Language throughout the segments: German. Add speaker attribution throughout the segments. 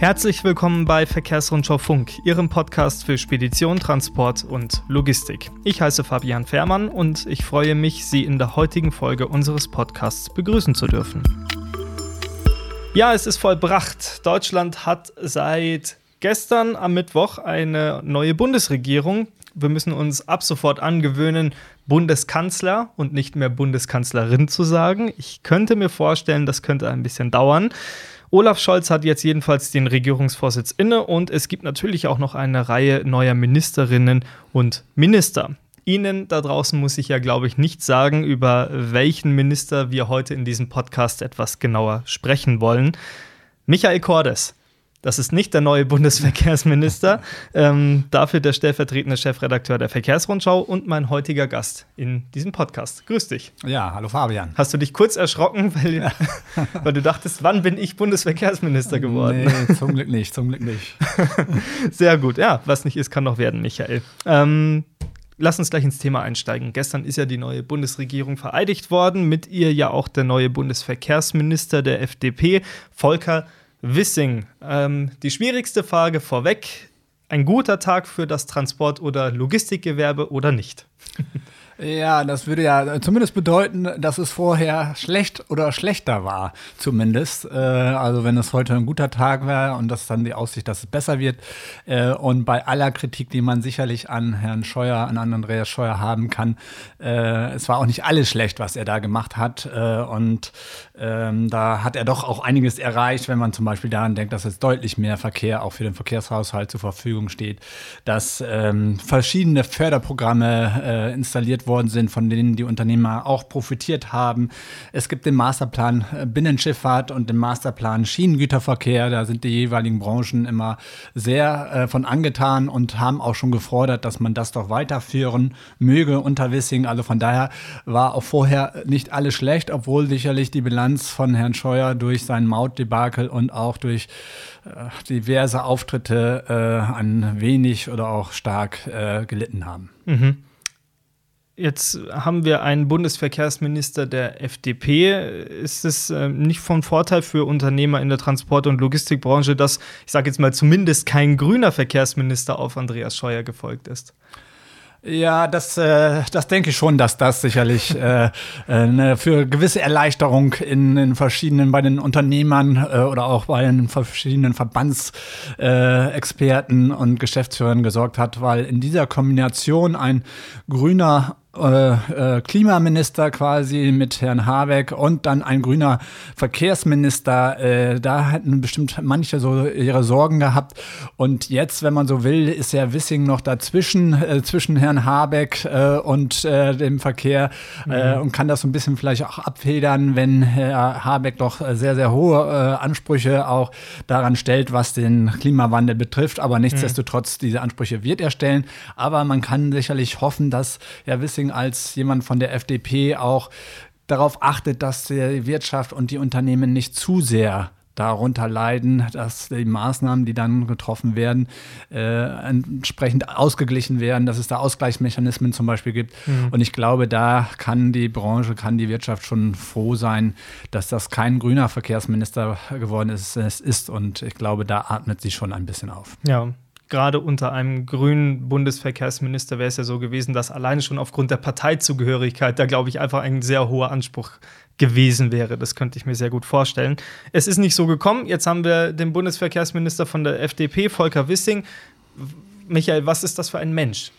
Speaker 1: Herzlich willkommen bei Verkehrsrundschau Funk, Ihrem Podcast für Spedition, Transport und Logistik. Ich heiße Fabian Fährmann und ich freue mich, Sie in der heutigen Folge unseres Podcasts begrüßen zu dürfen. Ja, es ist vollbracht. Deutschland hat seit gestern am Mittwoch eine neue Bundesregierung. Wir müssen uns ab sofort angewöhnen, Bundeskanzler und nicht mehr Bundeskanzlerin zu sagen. Ich könnte mir vorstellen, das könnte ein bisschen dauern. Olaf Scholz hat jetzt jedenfalls den Regierungsvorsitz inne und es gibt natürlich auch noch eine Reihe neuer Ministerinnen und Minister. Ihnen da draußen muss ich ja, glaube ich, nicht sagen, über welchen Minister wir heute in diesem Podcast etwas genauer sprechen wollen. Michael Cordes das ist nicht der neue Bundesverkehrsminister. ähm, dafür der stellvertretende Chefredakteur der Verkehrsrundschau und mein heutiger Gast in diesem Podcast. Grüß dich.
Speaker 2: Ja, hallo Fabian.
Speaker 1: Hast du dich kurz erschrocken, weil, ja. weil du dachtest, wann bin ich Bundesverkehrsminister geworden?
Speaker 2: Nee, zum Glück nicht, zum Glück nicht.
Speaker 1: Sehr gut. Ja, was nicht ist, kann noch werden, Michael. Ähm, lass uns gleich ins Thema einsteigen. Gestern ist ja die neue Bundesregierung vereidigt worden, mit ihr ja auch der neue Bundesverkehrsminister der FDP, Volker Wissing. Ähm, die schwierigste Frage vorweg: Ein guter Tag für das Transport- oder Logistikgewerbe oder nicht?
Speaker 2: Ja, das würde ja zumindest bedeuten, dass es vorher schlecht oder schlechter war, zumindest. Äh, also wenn es heute ein guter Tag wäre und das dann die Aussicht, dass es besser wird. Äh, und bei aller Kritik, die man sicherlich an Herrn Scheuer, an Andreas Scheuer haben kann, äh, es war auch nicht alles schlecht, was er da gemacht hat. Äh, und ähm, da hat er doch auch einiges erreicht, wenn man zum Beispiel daran denkt, dass jetzt deutlich mehr Verkehr auch für den Verkehrshaushalt zur Verfügung steht, dass ähm, verschiedene Förderprogramme äh, installiert wurden worden sind, von denen die Unternehmer auch profitiert haben. Es gibt den Masterplan äh, Binnenschifffahrt und den Masterplan Schienengüterverkehr. Da sind die jeweiligen Branchen immer sehr äh, von angetan und haben auch schon gefordert, dass man das doch weiterführen möge unter Wissing. Also von daher war auch vorher nicht alles schlecht, obwohl sicherlich die Bilanz von Herrn Scheuer durch sein Mautdebakel und auch durch äh, diverse Auftritte äh, an wenig oder auch stark äh, gelitten haben. Mhm.
Speaker 1: Jetzt haben wir einen Bundesverkehrsminister der FDP. Ist es äh, nicht von Vorteil für Unternehmer in der Transport- und Logistikbranche, dass, ich sage jetzt mal, zumindest kein grüner Verkehrsminister auf Andreas Scheuer gefolgt ist?
Speaker 2: Ja, das, äh, das denke ich schon, dass das sicherlich äh, äh, für gewisse Erleichterung in, in verschiedenen, bei den Unternehmern äh, oder auch bei den verschiedenen Verbandsexperten äh, und Geschäftsführern gesorgt hat, weil in dieser Kombination ein grüner äh, äh, Klimaminister quasi mit Herrn Habeck und dann ein grüner Verkehrsminister. Äh, da hatten bestimmt manche so ihre Sorgen gehabt. Und jetzt, wenn man so will, ist ja Wissing noch dazwischen, zwischen Herrn Habeck und dem Verkehr mhm. und kann das so ein bisschen vielleicht auch abfedern, wenn Herr Habeck doch sehr, sehr hohe Ansprüche auch daran stellt, was den Klimawandel betrifft. Aber nichtsdestotrotz, diese Ansprüche wird er stellen. Aber man kann sicherlich hoffen, dass Herr Wissing Als jemand von der FDP auch darauf achtet, dass die Wirtschaft und die Unternehmen nicht zu sehr darunter leiden, dass die Maßnahmen, die dann getroffen werden, äh, entsprechend ausgeglichen werden, dass es da Ausgleichsmechanismen zum Beispiel gibt. Mhm. Und ich glaube, da kann die Branche, kann die Wirtschaft schon froh sein, dass das kein grüner Verkehrsminister geworden ist. ist. Und ich glaube, da atmet sie schon ein bisschen auf.
Speaker 1: Ja, gerade unter einem grünen Bundesverkehrsminister wäre es ja so gewesen, dass alleine schon aufgrund der Parteizugehörigkeit da, glaube ich, einfach ein sehr hoher Anspruch gewesen wäre. Das könnte ich mir sehr gut vorstellen. Es ist nicht so gekommen. Jetzt haben wir den Bundesverkehrsminister von der FDP, Volker Wissing. Michael, was ist das für ein Mensch?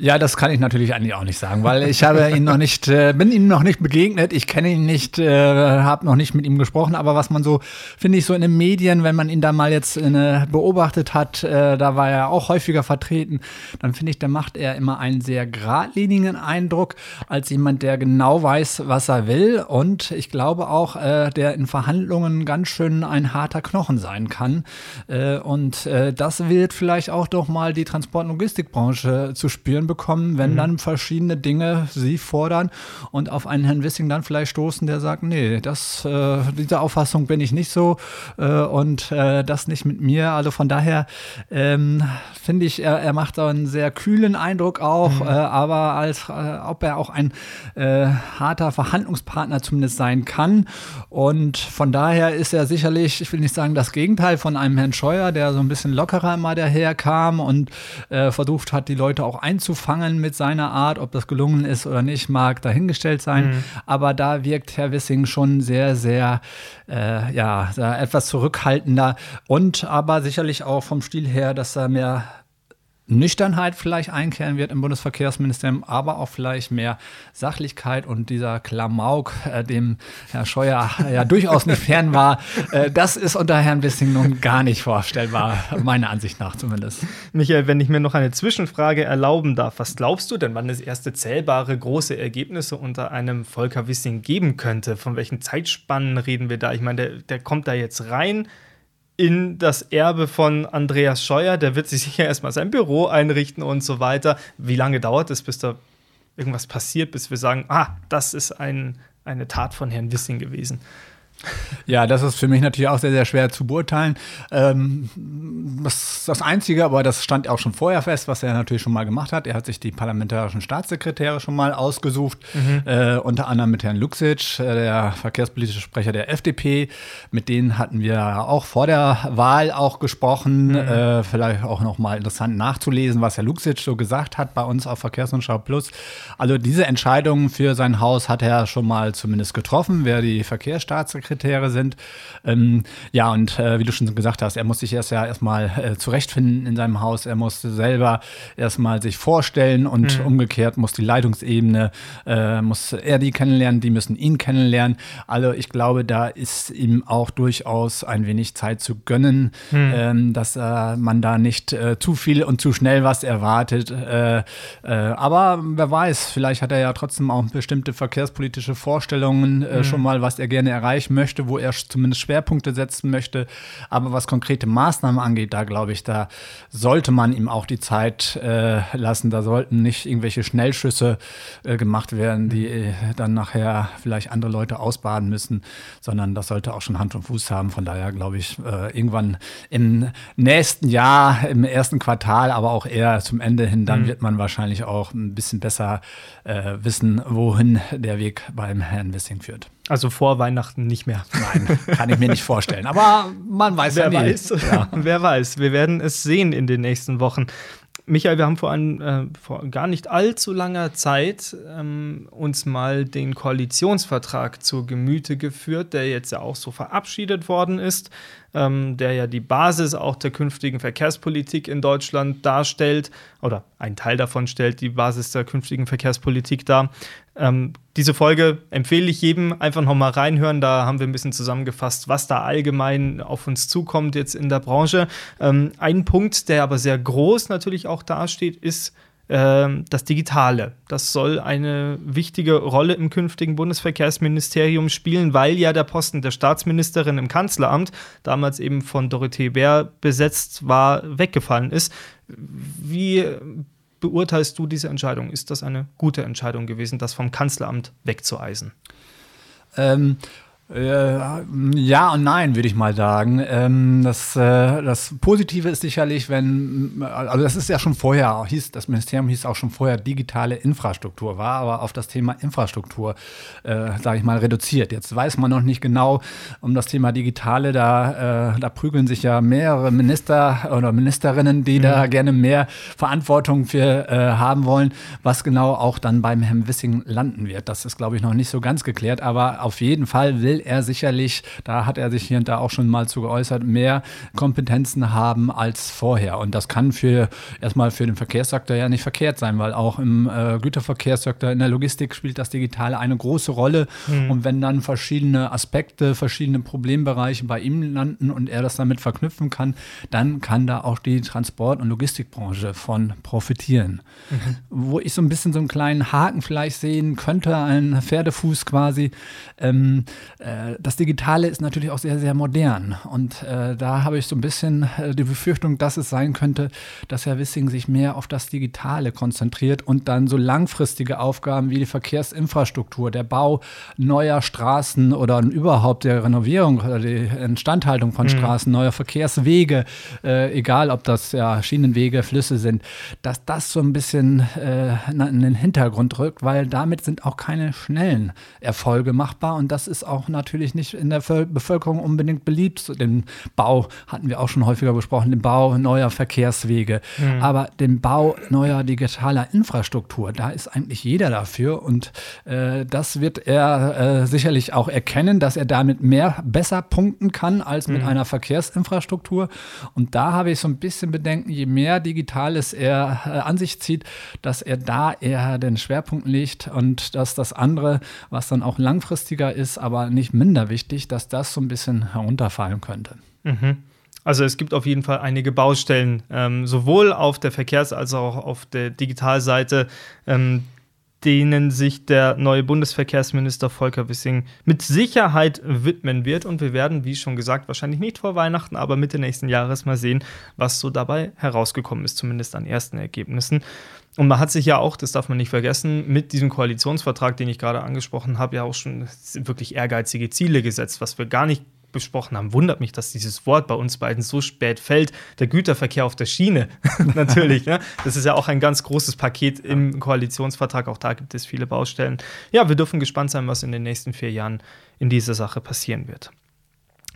Speaker 2: Ja, das kann ich natürlich eigentlich auch nicht sagen, weil ich habe ihn noch nicht, äh, bin ihm noch nicht begegnet, ich kenne ihn nicht, äh, habe noch nicht mit ihm gesprochen, aber was man so, finde ich, so in den Medien, wenn man ihn da mal jetzt äh, beobachtet hat, äh, da war er auch häufiger vertreten, dann finde ich, da macht er immer einen sehr geradlinigen Eindruck, als jemand, der genau weiß, was er will. Und ich glaube auch, äh, der in Verhandlungen ganz schön ein harter Knochen sein kann. Äh, und äh, das wird vielleicht auch doch mal die Transport- und Logistikbranche zu spüren bekommen, wenn mhm. dann verschiedene Dinge sie fordern und auf einen Herrn Wissing dann vielleicht stoßen, der sagt, nee, das, äh, diese Auffassung bin ich nicht so äh, und äh, das nicht mit mir. Also von daher ähm, finde ich, er, er macht einen sehr kühlen Eindruck auch, mhm. Äh, aber als äh, ob er auch ein äh, harter Verhandlungspartner zumindest sein kann. Und von daher ist er sicherlich, ich will nicht sagen das Gegenteil von einem Herrn Scheuer, der so ein bisschen lockerer immer daherkam und versucht hat, die Leute auch einzufangen mit seiner Art. Ob das gelungen ist oder nicht, mag dahingestellt sein. Mhm. Aber da wirkt Herr Wissing schon sehr, sehr, äh, ja, etwas zurückhaltender und aber sicherlich auch vom Stil her, dass er mehr Nüchternheit vielleicht einkehren wird im Bundesverkehrsministerium, aber auch vielleicht mehr Sachlichkeit und dieser Klamauk, äh, dem Herr Scheuer ja durchaus nicht fern war, äh, das ist unter Herrn Wissing nun gar nicht vorstellbar, meiner Ansicht nach zumindest.
Speaker 1: Michael, wenn ich mir noch eine Zwischenfrage erlauben darf, was glaubst du denn, wann es erste zählbare große Ergebnisse unter einem Volker Wissing geben könnte? Von welchen Zeitspannen reden wir da? Ich meine, der, der kommt da jetzt rein in das Erbe von Andreas Scheuer. Der wird sich sicher erstmal sein Büro einrichten und so weiter. Wie lange dauert es, bis da irgendwas passiert, bis wir sagen, ah, das ist ein, eine Tat von Herrn Wissing gewesen?
Speaker 2: Ja, das ist für mich natürlich auch sehr, sehr schwer zu beurteilen. Ähm, das, das Einzige, aber das stand auch schon vorher fest, was er natürlich schon mal gemacht hat. Er hat sich die parlamentarischen Staatssekretäre schon mal ausgesucht, mhm. äh, unter anderem mit Herrn Luxic, äh, der verkehrspolitische Sprecher der FDP. Mit denen hatten wir auch vor der Wahl auch gesprochen. Mhm. Äh, vielleicht auch noch mal interessant nachzulesen, was Herr Luxic so gesagt hat bei uns auf Verkehrsrundschau Plus. Also diese Entscheidung für sein Haus hat er schon mal zumindest getroffen, wer die Verkehrsstaatssekretäre Kriterien sind. Ähm, ja, und äh, wie du schon gesagt hast, er muss sich erst ja erstmal äh, zurechtfinden in seinem Haus. Er muss selber erstmal sich vorstellen und mhm. umgekehrt muss die Leitungsebene, äh, muss er die kennenlernen, die müssen ihn kennenlernen. Also ich glaube, da ist ihm auch durchaus ein wenig Zeit zu gönnen, mhm. ähm, dass äh, man da nicht äh, zu viel und zu schnell was erwartet. Äh, aber wer weiß, vielleicht hat er ja trotzdem auch bestimmte verkehrspolitische Vorstellungen mhm. schon mal, was er gerne erreichen möchte möchte, wo er zumindest Schwerpunkte setzen möchte. Aber was konkrete Maßnahmen angeht, da glaube ich, da sollte man ihm auch die Zeit äh, lassen. Da sollten nicht irgendwelche Schnellschüsse äh, gemacht werden, die äh, dann nachher vielleicht andere Leute ausbaden müssen, sondern das sollte auch schon Hand und Fuß haben. Von daher glaube ich, äh, irgendwann im nächsten Jahr, im ersten Quartal, aber auch eher zum Ende hin, dann mhm. wird man wahrscheinlich auch ein bisschen besser äh, wissen, wohin der Weg beim Herrn Wissing führt.
Speaker 1: Also vor Weihnachten nicht mehr.
Speaker 2: Nein, kann ich mir nicht vorstellen. Aber man weiß
Speaker 1: Wer
Speaker 2: ja
Speaker 1: nie. weiß. Ja. Wer weiß. Wir werden es sehen in den nächsten Wochen. Michael, wir haben vor, ein, äh, vor gar nicht allzu langer Zeit ähm, uns mal den Koalitionsvertrag zu Gemüte geführt, der jetzt ja auch so verabschiedet worden ist ähm, der ja die Basis auch der künftigen Verkehrspolitik in Deutschland darstellt, oder ein Teil davon stellt die Basis der künftigen Verkehrspolitik dar. Ähm, diese Folge empfehle ich jedem einfach noch mal reinhören. Da haben wir ein bisschen zusammengefasst, was da allgemein auf uns zukommt jetzt in der Branche. Ähm, ein Punkt, der aber sehr groß natürlich auch dasteht, ist ähm, das Digitale. Das soll eine wichtige Rolle im künftigen Bundesverkehrsministerium spielen, weil ja der Posten der Staatsministerin im Kanzleramt, damals eben von Dorothee Bär besetzt war, weggefallen ist. Wie beurteilst du diese Entscheidung? Ist das eine gute Entscheidung gewesen, das vom Kanzleramt wegzueisen?
Speaker 2: Ähm, äh, ja und nein, würde ich mal sagen. Ähm, das, äh, das Positive ist sicherlich, wenn, also das ist ja schon vorher, hieß, das Ministerium hieß auch schon vorher digitale Infrastruktur, war aber auf das Thema Infrastruktur, äh, sage ich mal, reduziert. Jetzt weiß man noch nicht genau um das Thema Digitale, da, äh, da prügeln sich ja mehrere Minister oder Ministerinnen, die mhm. da gerne mehr Verantwortung für äh, haben wollen, was genau auch dann beim Herrn Wissing landen wird. Das ist, glaube ich, noch nicht so ganz geklärt, aber auf jeden Fall will er sicherlich, da hat er sich hier und da auch schon mal zu geäußert, mehr Kompetenzen haben als vorher. Und das kann für erstmal für den Verkehrssektor ja nicht verkehrt sein, weil auch im äh, Güterverkehrssektor, in der Logistik spielt das Digitale eine große Rolle. Mhm. Und wenn dann verschiedene Aspekte, verschiedene Problembereiche bei ihm landen und er das damit verknüpfen kann, dann kann da auch die Transport- und Logistikbranche von profitieren. Mhm. Wo ich so ein bisschen so einen kleinen Haken vielleicht sehen könnte, einen Pferdefuß quasi, ähm, Äh, das Digitale ist natürlich auch sehr, sehr modern. Und äh, da habe ich so ein bisschen äh, die Befürchtung, dass es sein könnte, dass Herr Wissing sich mehr auf das Digitale konzentriert und dann so langfristige Aufgaben wie die Verkehrsinfrastruktur, der Bau neuer Straßen oder überhaupt der Renovierung oder die Instandhaltung von mhm. Straßen, neuer Verkehrswege, äh, egal ob das ja Schienenwege, Flüsse sind, dass das so ein bisschen äh, in den Hintergrund rückt, weil damit sind auch keine schnellen Erfolge machbar und das ist auch natürlich nicht in der Bevölkerung unbedingt beliebt. Den Bau hatten wir auch schon häufiger besprochen, den Bau neuer Verkehrswege, mhm. aber den Bau neuer digitaler Infrastruktur, da ist eigentlich jeder dafür und äh, das wird er äh, sicherlich auch erkennen, dass er damit mehr besser punkten kann als mit mhm. einer Verkehrsinfrastruktur. Und da habe ich so ein bisschen Bedenken, je mehr Digitales er äh, an sich zieht, dass er da eher den Schwerpunkt legt und dass das andere, was dann auch langfristiger ist, aber nicht minder wichtig, dass das so ein bisschen herunterfallen könnte.
Speaker 1: Mhm. Also es gibt auf jeden Fall einige Baustellen, ähm, sowohl auf der Verkehrs- als auch auf der Digitalseite, ähm, denen sich der neue Bundesverkehrsminister Volker Wissing mit Sicherheit widmen wird. Und wir werden, wie schon gesagt, wahrscheinlich nicht vor Weihnachten, aber Mitte nächsten Jahres mal sehen, was so dabei herausgekommen ist, zumindest an ersten Ergebnissen. Und man hat sich ja auch, das darf man nicht vergessen, mit diesem Koalitionsvertrag, den ich gerade angesprochen habe, ja auch schon wirklich ehrgeizige Ziele gesetzt, was wir gar nicht besprochen haben, wundert mich, dass dieses Wort bei uns beiden so spät fällt. Der Güterverkehr auf der Schiene, natürlich. Ne? Das ist ja auch ein ganz großes Paket im Koalitionsvertrag. Auch da gibt es viele Baustellen. Ja, wir dürfen gespannt sein, was in den nächsten vier Jahren in dieser Sache passieren wird.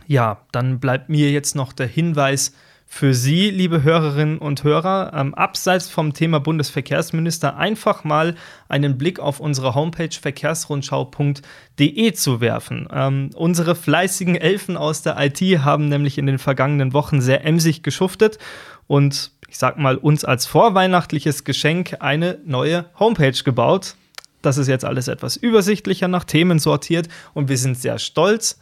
Speaker 1: Ja, dann bleibt mir jetzt noch der Hinweis, für Sie, liebe Hörerinnen und Hörer, ähm, abseits vom Thema Bundesverkehrsminister einfach mal einen Blick auf unsere Homepage verkehrsrundschau.de zu werfen. Ähm, unsere fleißigen Elfen aus der IT haben nämlich in den vergangenen Wochen sehr emsig geschuftet und ich sag mal uns als vorweihnachtliches Geschenk eine neue Homepage gebaut. Das ist jetzt alles etwas übersichtlicher nach Themen sortiert und wir sind sehr stolz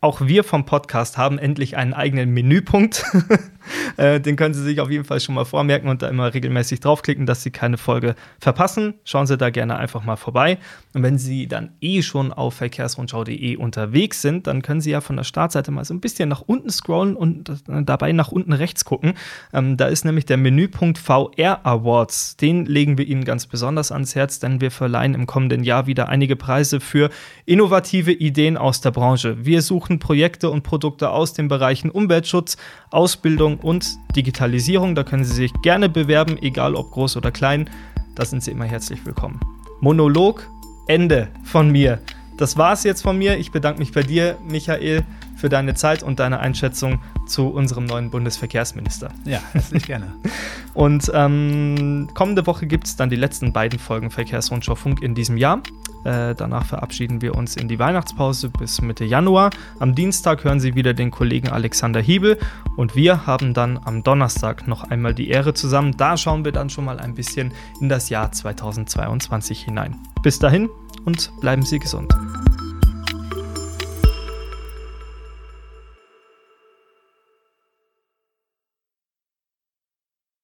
Speaker 1: auch wir vom Podcast haben endlich einen eigenen Menüpunkt. Äh, den können Sie sich auf jeden Fall schon mal vormerken und da immer regelmäßig draufklicken, dass Sie keine Folge verpassen. Schauen Sie da gerne einfach mal vorbei. Und wenn Sie dann eh schon auf verkehrsrundschau.de unterwegs sind, dann können Sie ja von der Startseite mal so ein bisschen nach unten scrollen und dabei nach unten rechts gucken. Ähm, da ist nämlich der Menüpunkt VR Awards. Den legen wir Ihnen ganz besonders ans Herz, denn wir verleihen im kommenden Jahr wieder einige Preise für innovative Ideen aus der Branche. Wir suchen Projekte und Produkte aus den Bereichen Umweltschutz, Ausbildung und Digitalisierung. Da können Sie sich gerne bewerben, egal ob groß oder klein. Da sind Sie immer herzlich willkommen. Monolog, Ende von mir. Das war's jetzt von mir. Ich bedanke mich bei dir, Michael, für deine Zeit und deine Einschätzung zu unserem neuen Bundesverkehrsminister.
Speaker 2: Ja, herzlich gerne.
Speaker 1: und ähm, kommende Woche gibt es dann die letzten beiden Folgen Verkehrsrundschau Funk in diesem Jahr. Äh, danach verabschieden wir uns in die Weihnachtspause bis Mitte Januar. Am Dienstag hören Sie wieder den Kollegen Alexander Hiebel und wir haben dann am Donnerstag noch einmal die Ehre zusammen. Da schauen wir dann schon mal ein bisschen in das Jahr 2022 hinein. Bis dahin und bleiben Sie gesund.